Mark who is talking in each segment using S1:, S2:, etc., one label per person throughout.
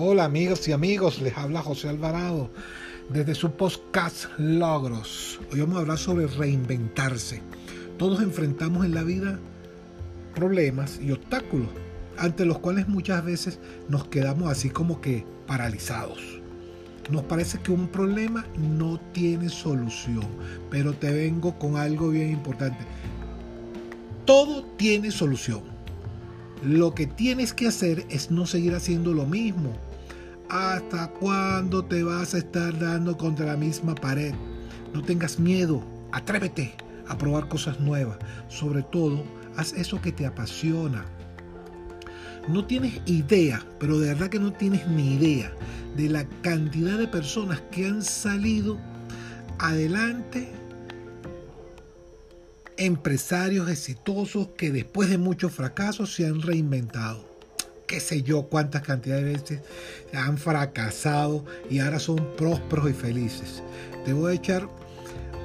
S1: Hola amigas y amigos, les habla José Alvarado desde su podcast Logros. Hoy vamos a hablar sobre reinventarse. Todos enfrentamos en la vida problemas y obstáculos ante los cuales muchas veces nos quedamos así como que paralizados. Nos parece que un problema no tiene solución, pero te vengo con algo bien importante. Todo tiene solución. Lo que tienes que hacer es no seguir haciendo lo mismo. ¿Hasta cuándo te vas a estar dando contra la misma pared? No tengas miedo, atrévete a probar cosas nuevas. Sobre todo, haz eso que te apasiona. No tienes idea, pero de verdad que no tienes ni idea de la cantidad de personas que han salido adelante empresarios exitosos que después de muchos fracasos se han reinventado. Qué sé yo cuántas cantidades de veces han fracasado y ahora son prósperos y felices. Te voy a echar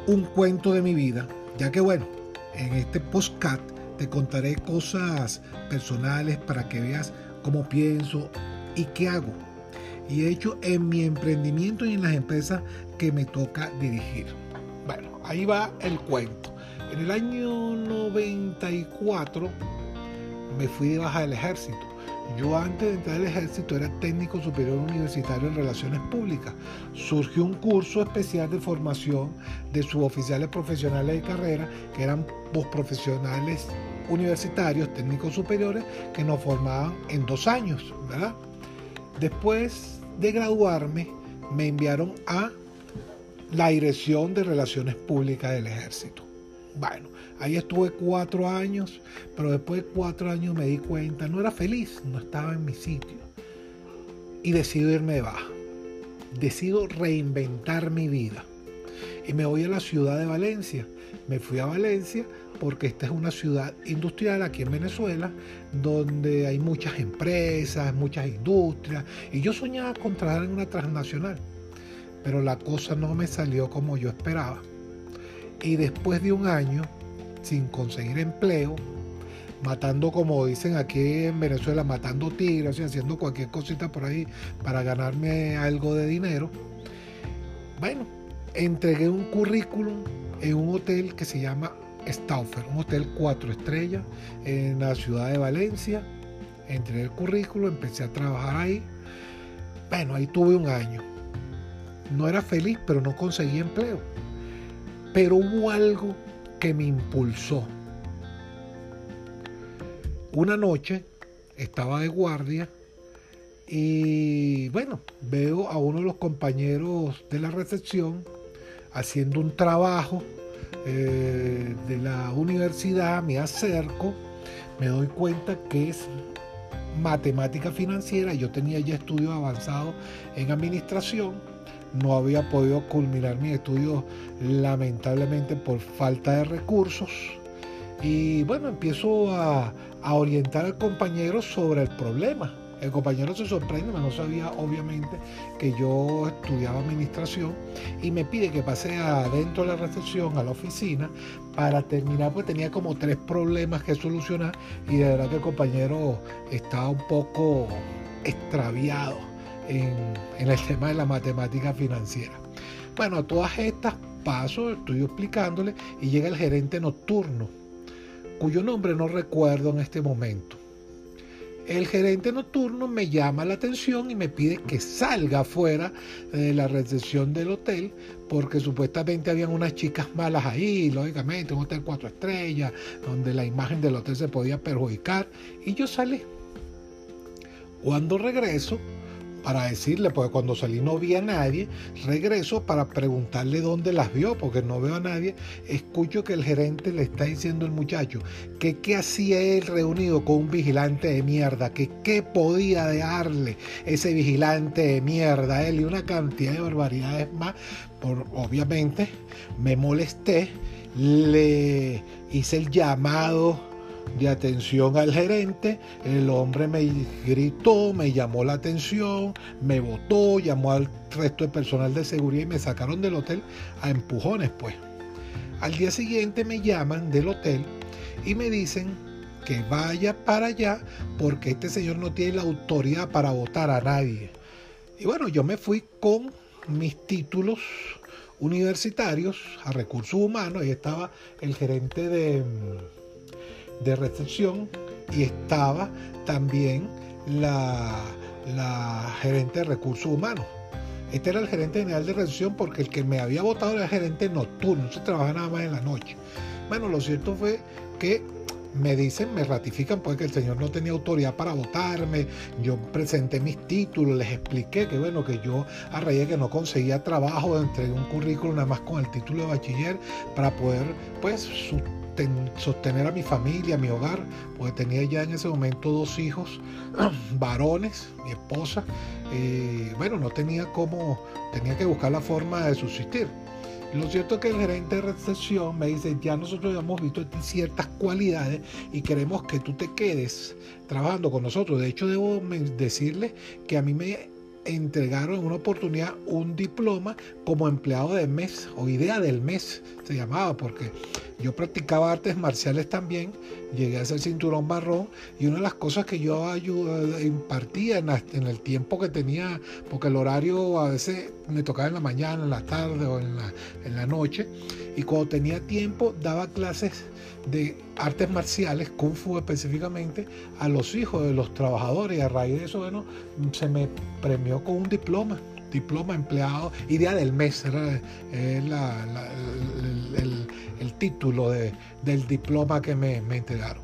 S1: un cuento de mi vida, ya que bueno, en este postcat te contaré cosas personales para que veas cómo pienso y qué hago. Y he hecho en mi emprendimiento y en las empresas que me toca dirigir. Bueno, ahí va el cuento. En el año 94 me fui de baja del ejército. Yo antes de entrar al ejército era técnico superior universitario en relaciones públicas. Surgió un curso especial de formación de suboficiales profesionales de carrera, que eran profesionales universitarios, técnicos superiores, que nos formaban en dos años, ¿verdad? Después de graduarme, me enviaron a la Dirección de Relaciones Públicas del Ejército. Bueno, ahí estuve cuatro años, pero después de cuatro años me di cuenta, no era feliz, no estaba en mi sitio. Y decido irme de baja. Decido reinventar mi vida. Y me voy a la ciudad de Valencia. Me fui a Valencia porque esta es una ciudad industrial aquí en Venezuela, donde hay muchas empresas, muchas industrias. Y yo soñaba con trabajar en una transnacional. Pero la cosa no me salió como yo esperaba y después de un año sin conseguir empleo, matando como dicen aquí en Venezuela, matando tigres y haciendo cualquier cosita por ahí para ganarme algo de dinero, bueno, entregué un currículum en un hotel que se llama Stauffer, un hotel cuatro estrellas en la ciudad de Valencia. Entregué el currículum, empecé a trabajar ahí. Bueno, ahí tuve un año. No era feliz, pero no conseguí empleo pero hubo algo que me impulsó. Una noche estaba de guardia y bueno, veo a uno de los compañeros de la recepción haciendo un trabajo eh, de la universidad, me acerco, me doy cuenta que es matemática financiera, yo tenía ya estudios avanzados en administración no había podido culminar mi estudio lamentablemente por falta de recursos. Y bueno, empiezo a, orientar al compañero sobre el problema. El compañero se sorprende, no sabía obviamente que yo estudiaba administración y me pide que pase adentro de la recepción, a la oficina, para terminar, porque tenía como tres problemas que solucionar y de verdad que el compañero estaba un poco extraviado en, el tema de la matemática financiera. Bueno, a todas estas paso, estoy explicándole y llega el gerente nocturno, cuyo nombre no recuerdo en este momento. El gerente nocturno me llama la atención y me pide que salga afuera de la recepción del hotel porque supuestamente habían unas chicas malas ahí, lógicamente, un hotel cuatro estrellas, donde la imagen del hotel se podía perjudicar y yo salí. Cuando regreso, para decirle, porque cuando salí no vi a nadie, regreso para preguntarle dónde las vio, porque no veo a nadie, escucho que el gerente le está diciendo al muchacho que qué hacía él reunido con un vigilante de mierda, que qué podía darle ese vigilante de mierda a él y una cantidad de barbaridades más, por, obviamente me molesté, le hice el llamado de atención al gerente, el hombre me gritó, me llamó la atención, me votó, llamó al resto de personal de seguridad y me sacaron del hotel a empujones pues. Al día siguiente me llaman del hotel y me dicen que vaya para allá porque este señor no tiene la autoridad para votar a nadie. Y bueno, yo me fui con mis títulos universitarios a recursos humanos y estaba el gerente de, de recepción y estaba también la, la gerente de recursos humanos. Este era el gerente general de recepción porque el que me había votado era el gerente nocturno, se trabaja nada más en la noche. Bueno, lo cierto fue que me dicen, me ratifican pues que el señor no tenía autoridad para votarme. Yo presenté mis títulos, les expliqué que bueno, que yo a raíz de que no conseguía trabajo, entregué un currículum nada más con el título de bachiller para poder pues sostener a mi familia, a mi hogar, porque tenía ya en ese momento dos hijos varones, mi esposa. Eh, bueno, no tenía cómo, tenía que buscar la forma de subsistir. Lo cierto es que el gerente de recepción me dice, ya nosotros hemos visto ciertas cualidades y queremos que tú te quedes trabajando con nosotros. De hecho, debo decirle que a mí me entregaron en una oportunidad un diploma como empleado del mes o idea del mes se llamaba porque yo practicaba artes marciales también, llegué a ser cinturón marrón y una de las cosas que yo impartía en, el tiempo que tenía, porque el horario a veces me tocaba en la mañana, en la tarde o en la, en la noche, y cuando tenía tiempo daba clases de artes marciales, kung fu específicamente, a los hijos de los trabajadores y a raíz de eso, bueno, se me premió con un diploma diploma empleado, idea del mes, era el, título del diploma que me, me entregaron.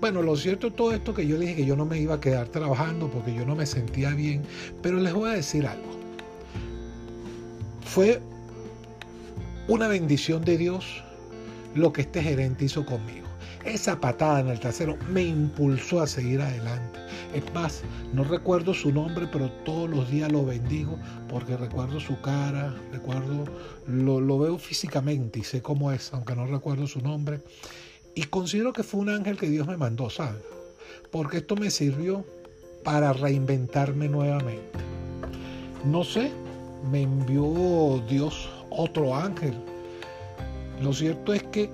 S1: Bueno, lo cierto todo esto que yo dije que yo no me iba a quedar trabajando porque yo no me sentía bien, pero les voy a decir algo. Fue una bendición de Dios lo que este gerente hizo conmigo. Esa patada en el trasero me impulsó a seguir adelante. Es más, no recuerdo su nombre, pero todos los días lo bendigo porque recuerdo su cara, recuerdo, lo, lo veo físicamente y sé cómo es, aunque no recuerdo su nombre. Y considero que fue un ángel que Dios me mandó, ¿sabes? Porque esto me sirvió para reinventarme nuevamente. No sé, me envió Dios otro ángel. Lo cierto es que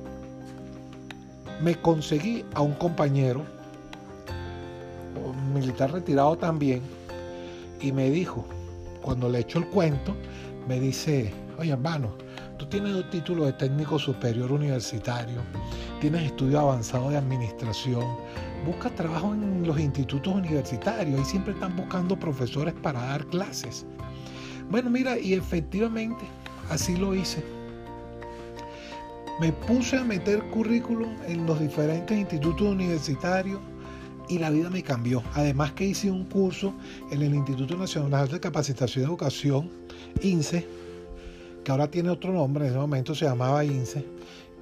S1: me conseguí a un compañero, un militar retirado también, y me dijo, cuando le echo el cuento, me dice, oye hermano, tú tienes dos títulos de técnico superior universitario, tienes estudio avanzado de administración, buscas trabajo en los institutos universitarios y siempre están buscando profesores para dar clases. Bueno, mira, y efectivamente así lo hice me puse a meter currículum en los diferentes institutos universitarios y la vida me cambió. Además que hice un curso en el Instituto Nacional de Capacitación y Educación, INSE, que ahora tiene otro nombre, en ese momento se llamaba INSE,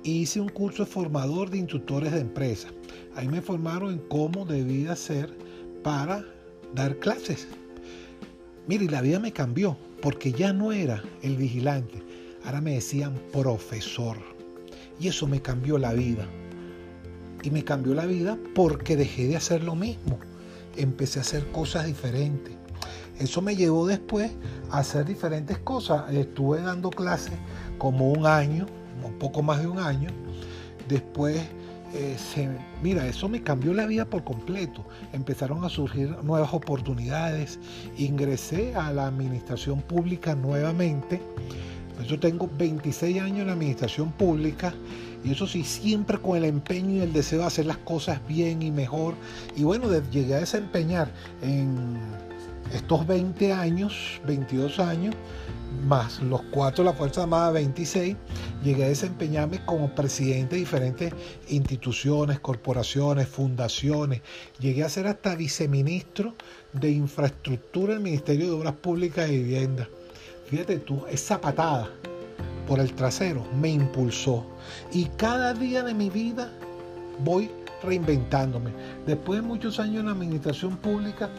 S1: hice un curso formador de instructores de empresa. Ahí me formaron en cómo debía ser para dar clases. Mire, la vida me cambió, porque ya no era el vigilante, ahora me decían profesor. Y eso me cambió la vida. Y me cambió la vida porque dejé de hacer lo mismo. Empecé a hacer cosas diferentes. Eso me llevó después a hacer diferentes cosas. Estuve dando clases como un año, un poco más de un año. Después, eh, mira, eso me cambió la vida por completo. Empezaron a surgir nuevas oportunidades. Ingresé a la administración pública nuevamente yo tengo 26 años en la administración pública y eso sí, siempre con el empeño y el deseo de hacer las cosas bien y mejor. Y bueno, llegué a desempeñar en estos 20 años, 22 años, más los cuatro de la Fuerza Armada 26, llegué a desempeñarme como presidente de diferentes instituciones, corporaciones, fundaciones. Llegué a ser hasta viceministro de infraestructura del Ministerio de Obras Públicas y Vivienda. Fíjate tú, esa patada por el trasero me impulsó. Y cada día de mi vida voy reinventándome. Después de muchos años en la administración pública,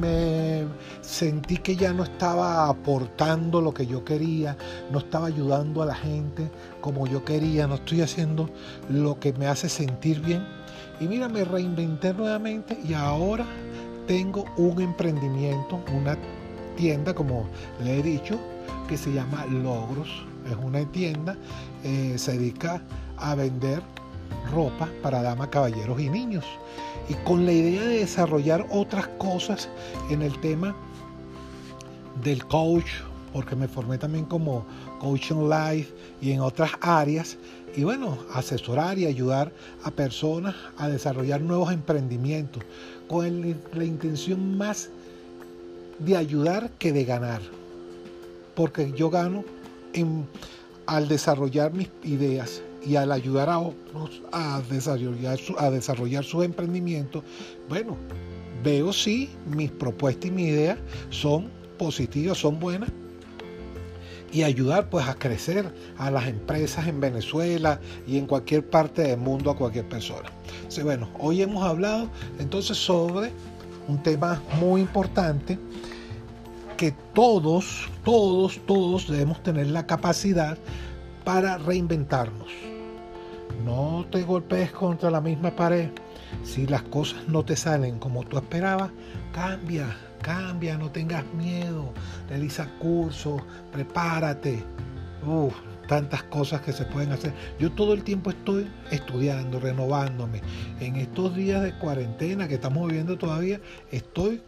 S1: me sentí que ya no estaba aportando lo que yo quería, no estaba ayudando a la gente como yo quería, no estoy haciendo lo que me hace sentir bien. Y mira, me reinventé nuevamente y ahora tengo un emprendimiento, una tienda, como le he dicho, que se llama Logros. Es una tienda, eh, se dedica a vender ropa para damas, caballeros y niños. Y con la idea de desarrollar otras cosas en el tema del coach, porque me formé también como coach en life y en otras áreas. Y bueno, asesorar y ayudar a personas a desarrollar nuevos emprendimientos con la intención más de ayudar que de ganar. Porque yo gano al desarrollar mis ideas y al ayudar a otros a desarrollar, a desarrollar sus emprendimientos, bueno, veo si mis propuestas y mis ideas son positivas, son buenas y ayudar pues a crecer a las empresas en Venezuela y en cualquier parte del mundo a cualquier persona. bueno, hoy hemos hablado entonces sobre un tema muy importante que todos, todos, todos debemos tener la capacidad para reinventarnos. No te golpees contra la misma pared. Si las cosas no te salen como tú esperabas, cambia, cambia, no tengas miedo. Realiza cursos, prepárate. Tantas cosas que se pueden hacer. Yo todo el tiempo estoy estudiando, renovándome. En estos días de cuarentena que estamos viviendo todavía, estoy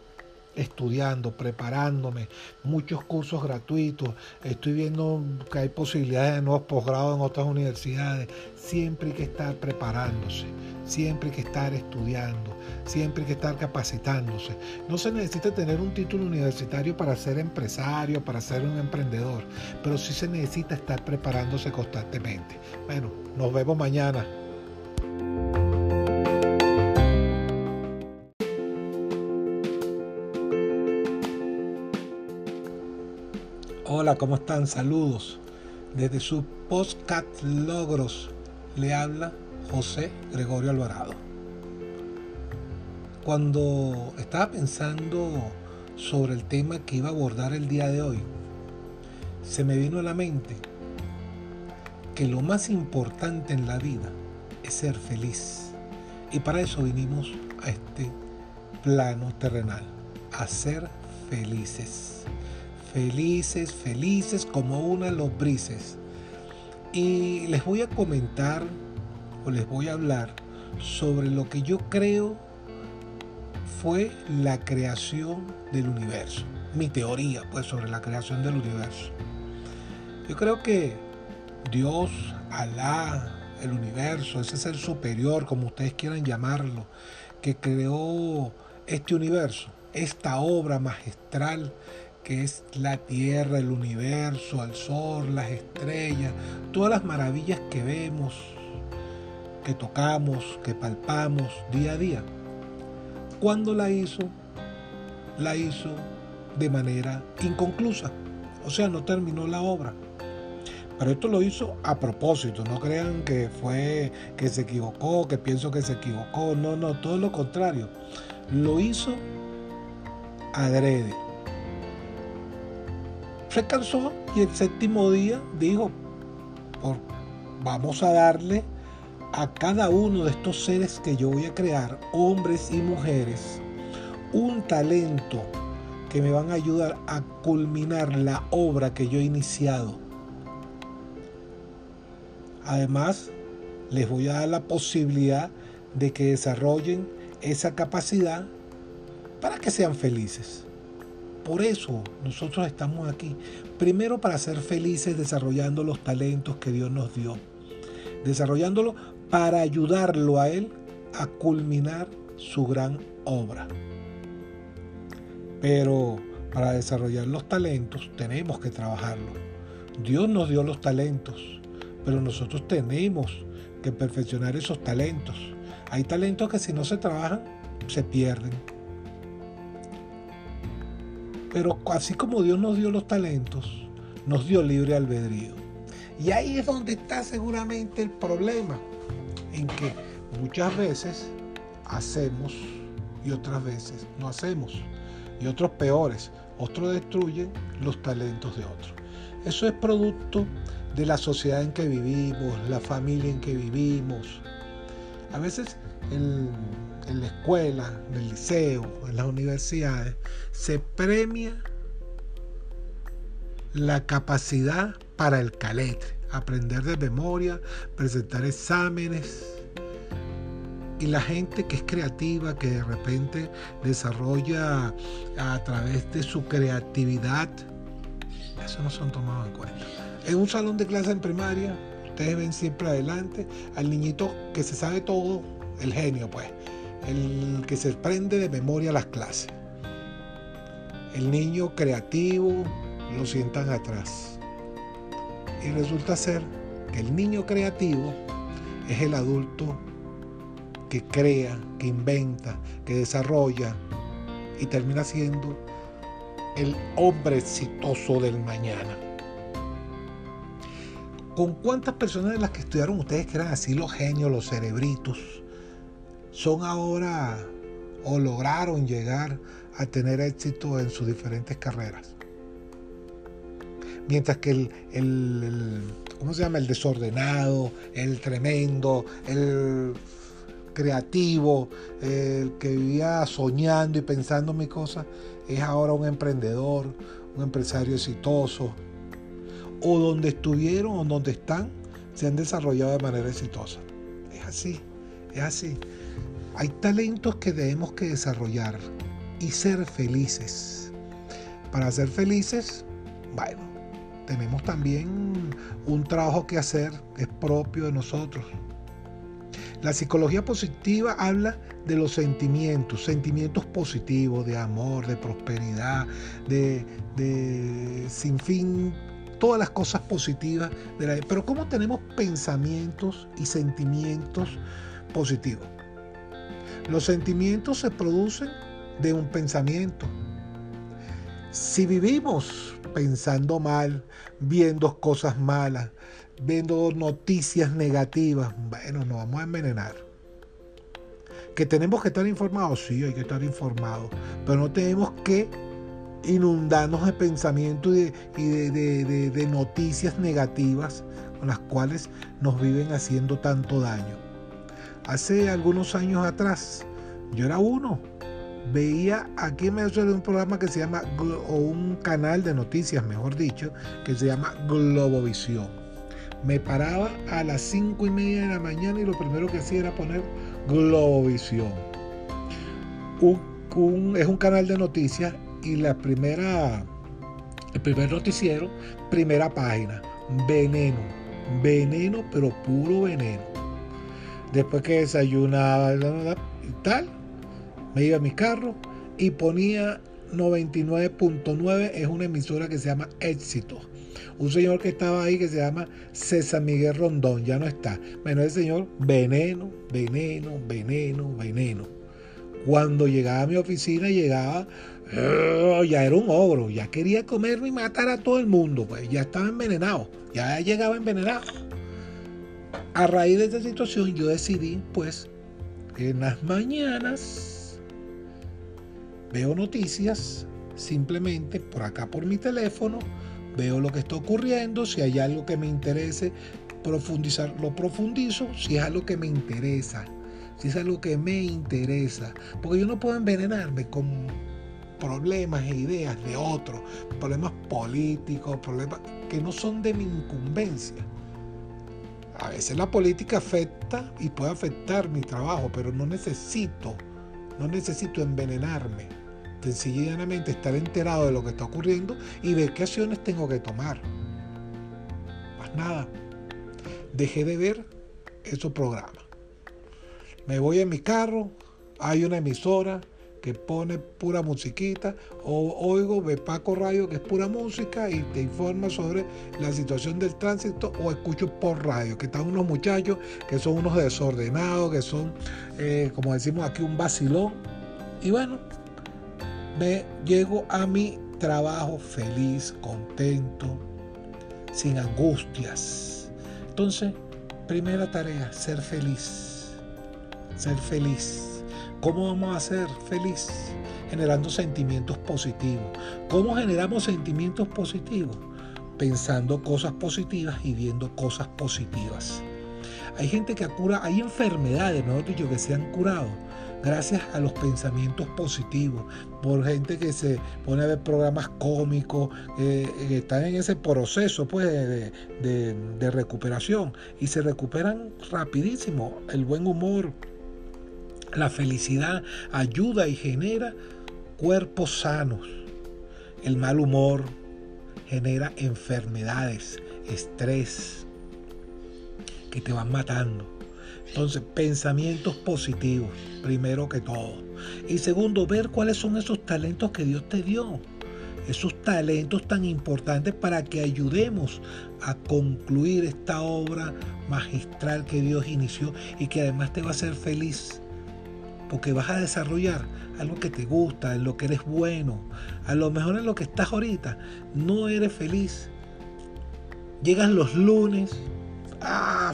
S1: estudiando, preparándome, muchos cursos gratuitos, estoy viendo que hay posibilidades de nuevos posgrados en otras universidades. Siempre hay que estar preparándose, siempre hay que estar estudiando, siempre hay que estar capacitándose. No se necesita tener un título universitario para ser empresario, para ser un emprendedor, pero sí se necesita estar preparándose constantemente. Bueno, nos vemos mañana. Hola, ¿cómo están? Saludos. Desde su podcast Logros le habla José Gregorio Alvarado. Cuando estaba pensando sobre el tema que iba a abordar el día de hoy, se me vino a la mente que lo más importante en la vida es ser feliz. Y para eso vinimos a este plano terrenal, a ser felices felices, felices como una lombrices. Y les voy a comentar o les voy a hablar sobre lo que yo creo fue la creación del universo. Mi teoría, pues, sobre la creación del universo. Yo creo que Dios, Alá, el universo, ese ser superior, como ustedes quieran llamarlo, que creó este universo, esta obra magistral que es la tierra, el universo, el sol, las estrellas, todas las maravillas que vemos, que tocamos, que palpamos día a día. Cuando la hizo, la hizo de manera inconclusa, o sea, no terminó la obra. Pero esto lo hizo a propósito, no crean que fue que se equivocó, que pienso que se equivocó, no, no, todo lo contrario. Lo hizo adrede se cansó y el séptimo día dijo, vamos a darle a cada uno de estos seres que yo voy a crear, hombres y mujeres, un talento que me van a ayudar a culminar la obra que yo he iniciado. Además, les voy a dar la posibilidad de que desarrollen esa capacidad para que sean felices. Por eso nosotros estamos aquí. Primero para ser felices desarrollando los talentos que Dios nos dio. Desarrollándolo para ayudarlo a Él a culminar su gran obra. Pero para desarrollar los talentos tenemos que trabajarlo. Dios nos dio los talentos, pero nosotros tenemos que perfeccionar esos talentos. Hay talentos que si no se trabajan, se pierden. Pero así como Dios nos dio los talentos, nos dio libre albedrío. Y ahí es donde está seguramente el problema, en que muchas veces hacemos y otras veces no hacemos. Y otros peores, otros destruyen los talentos de otros. Eso es producto de la sociedad en que vivimos, la familia en que vivimos. A veces el, en la escuela, en el liceo, en las universidades, se premia la capacidad para el caletre, aprender de memoria, presentar exámenes. Y la gente que es creativa, que de repente desarrolla a través de su creatividad, eso no son tomados en cuenta. En un salón de clase en primaria, ustedes ven siempre adelante al niñito que se sabe todo, el genio pues, el que se prende de memoria las clases. El niño creativo lo sientan atrás. Y resulta ser que el niño creativo es el adulto que crea, que inventa, que desarrolla y termina siendo el hombre exitoso del mañana. ¿Con cuántas personas de las que estudiaron ustedes que eran así los genios, los cerebritos, son ahora o lograron llegar a tener éxito en sus diferentes carreras? Mientras que el, el ¿cómo se llama? El desordenado, el tremendo, el creativo, el que vivía soñando y pensando en mis cosas, es ahora un emprendedor, un empresario exitoso, o donde estuvieron o donde están, se han desarrollado de manera exitosa. Es así, es así. Hay talentos que debemos que desarrollar y ser felices. Para ser felices, bueno, tenemos también un trabajo que hacer es propio de nosotros. La psicología positiva habla de los sentimientos, sentimientos positivos, de amor, de prosperidad, de, de sin fin todas las cosas positivas de la Pero ¿cómo tenemos pensamientos y sentimientos positivos? Los sentimientos se producen de un pensamiento. Si vivimos pensando mal, viendo cosas malas, viendo noticias negativas, bueno, nos vamos a envenenar. Que tenemos que estar informados, sí, hay que estar informados, pero no tenemos que inundarnos de pensamientos y, de, noticias negativas con las cuales nos viven haciendo tanto daño. Hace algunos años atrás, yo era uno, veía aquí en de un programa que se llama, o un canal de noticias, mejor dicho, que se llama Globovisión. Me paraba a las cinco y media de la mañana y lo primero que hacía era poner Globovisión. es un canal de noticias y la primera, el primer noticiero, primera página, veneno, veneno, pero puro veneno. Después que desayunaba y tal, me iba a mi carro y ponía 99.9, es una emisora que se llama Éxito. Un señor que estaba ahí que se llama César Miguel Rondón, ya no está. Bueno, el señor, veneno, veneno, veneno, veneno. Cuando llegaba a mi oficina, llegaba Oh, ya era un ogro, ya quería comerme y matar a todo el mundo, pues ya estaba envenenado, ya llegaba envenenado. A raíz de esta situación yo decidí, pues, en las mañanas veo noticias, simplemente por acá por mi teléfono, veo lo que está ocurriendo, si hay algo que me interese profundizar, lo profundizo, si es algo que me interesa, si es algo que me interesa, porque yo no puedo envenenarme con problemas e ideas de otros, problemas políticos, problemas que no son de mi incumbencia. A veces la política afecta y puede afectar mi trabajo, pero no necesito, no necesito envenenarme. Sencillamente estar enterado de lo que está ocurriendo y ver qué acciones tengo que tomar. Más nada. Dejé de ver esos programas. Me voy en mi carro, hay una emisora, que pone pura musiquita, o oigo Paco Radio que es pura música y te informa sobre la situación del tránsito, o escucho por radio, que están unos muchachos que son unos desordenados, que son, eh, como decimos aquí, un vacilón. Y bueno, me llego a mi trabajo feliz, contento, sin angustias. Entonces, primera tarea, ser feliz. Ser feliz ¿Cómo vamos a ser felices? Generando sentimientos positivos. ¿Cómo generamos sentimientos positivos? Pensando cosas positivas y viendo cosas positivas. Hay gente que cura, hay enfermedades, mejor dicho, que se han curado gracias a los pensamientos positivos, por gente que se pone a ver programas cómicos, eh, que están en ese proceso pues, de recuperación y se recuperan rapidísimo. El buen humor, La felicidad ayuda y genera cuerpos sanos. El mal humor genera enfermedades, estrés, que te van matando. Entonces, pensamientos positivos, primero que todo. Y segundo, ver cuáles son esos talentos que Dios te dio. Esos talentos tan importantes para que ayudemos a concluir esta obra magistral que Dios inició y que además te va a hacer feliz. Porque vas a desarrollar algo que te gusta, en lo que eres bueno. A lo mejor en lo que estás ahorita no eres feliz. Llegan los lunes, ah,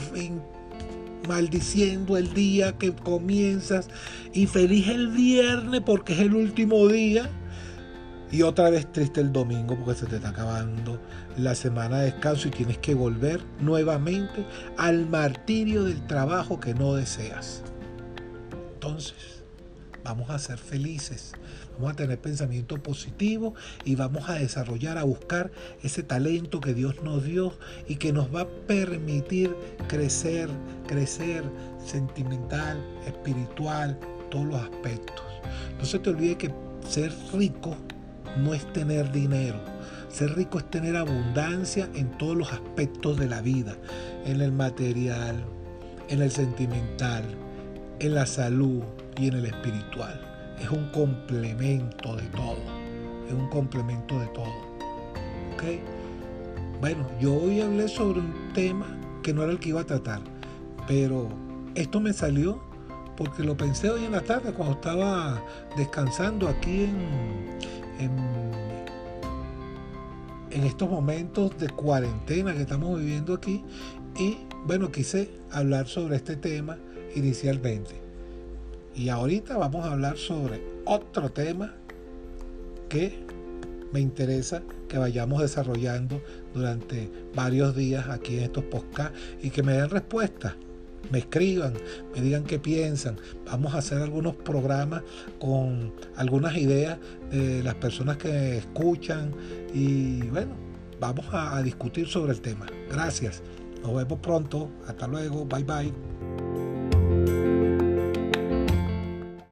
S1: maldiciendo el día que comienzas y feliz el viernes porque es el último día y otra vez triste el domingo porque se te está acabando la semana de descanso y tienes que volver nuevamente al martirio del trabajo que no deseas. Entonces, vamos a ser felices, vamos a tener pensamiento positivo y vamos a desarrollar, a buscar ese talento que Dios nos dio y que nos va a permitir crecer, crecer sentimental, espiritual, todos los aspectos. No se te olvide que ser rico no es tener dinero. Ser rico es tener abundancia en todos los aspectos de la vida, en el material, en el sentimental, en la salud, y en el espiritual. Es un complemento de todo. Es un complemento de todo. ¿Ok? Bueno, yo hoy hablé sobre un tema que no era el que iba a tratar, pero esto me salió porque lo pensé hoy en la tarde cuando estaba descansando aquí en, en, en estos momentos de cuarentena que estamos viviendo aquí y bueno, quise hablar sobre este tema inicialmente. Y ahorita vamos a hablar sobre otro tema que me interesa que vayamos desarrollando durante varios días aquí en estos podcasts y que me den respuestas, me escriban, me digan qué piensan. Vamos a hacer algunos programas con algunas ideas de las personas que escuchan y bueno, vamos a, a discutir sobre el tema. Gracias. Nos vemos pronto. Hasta luego. Bye bye.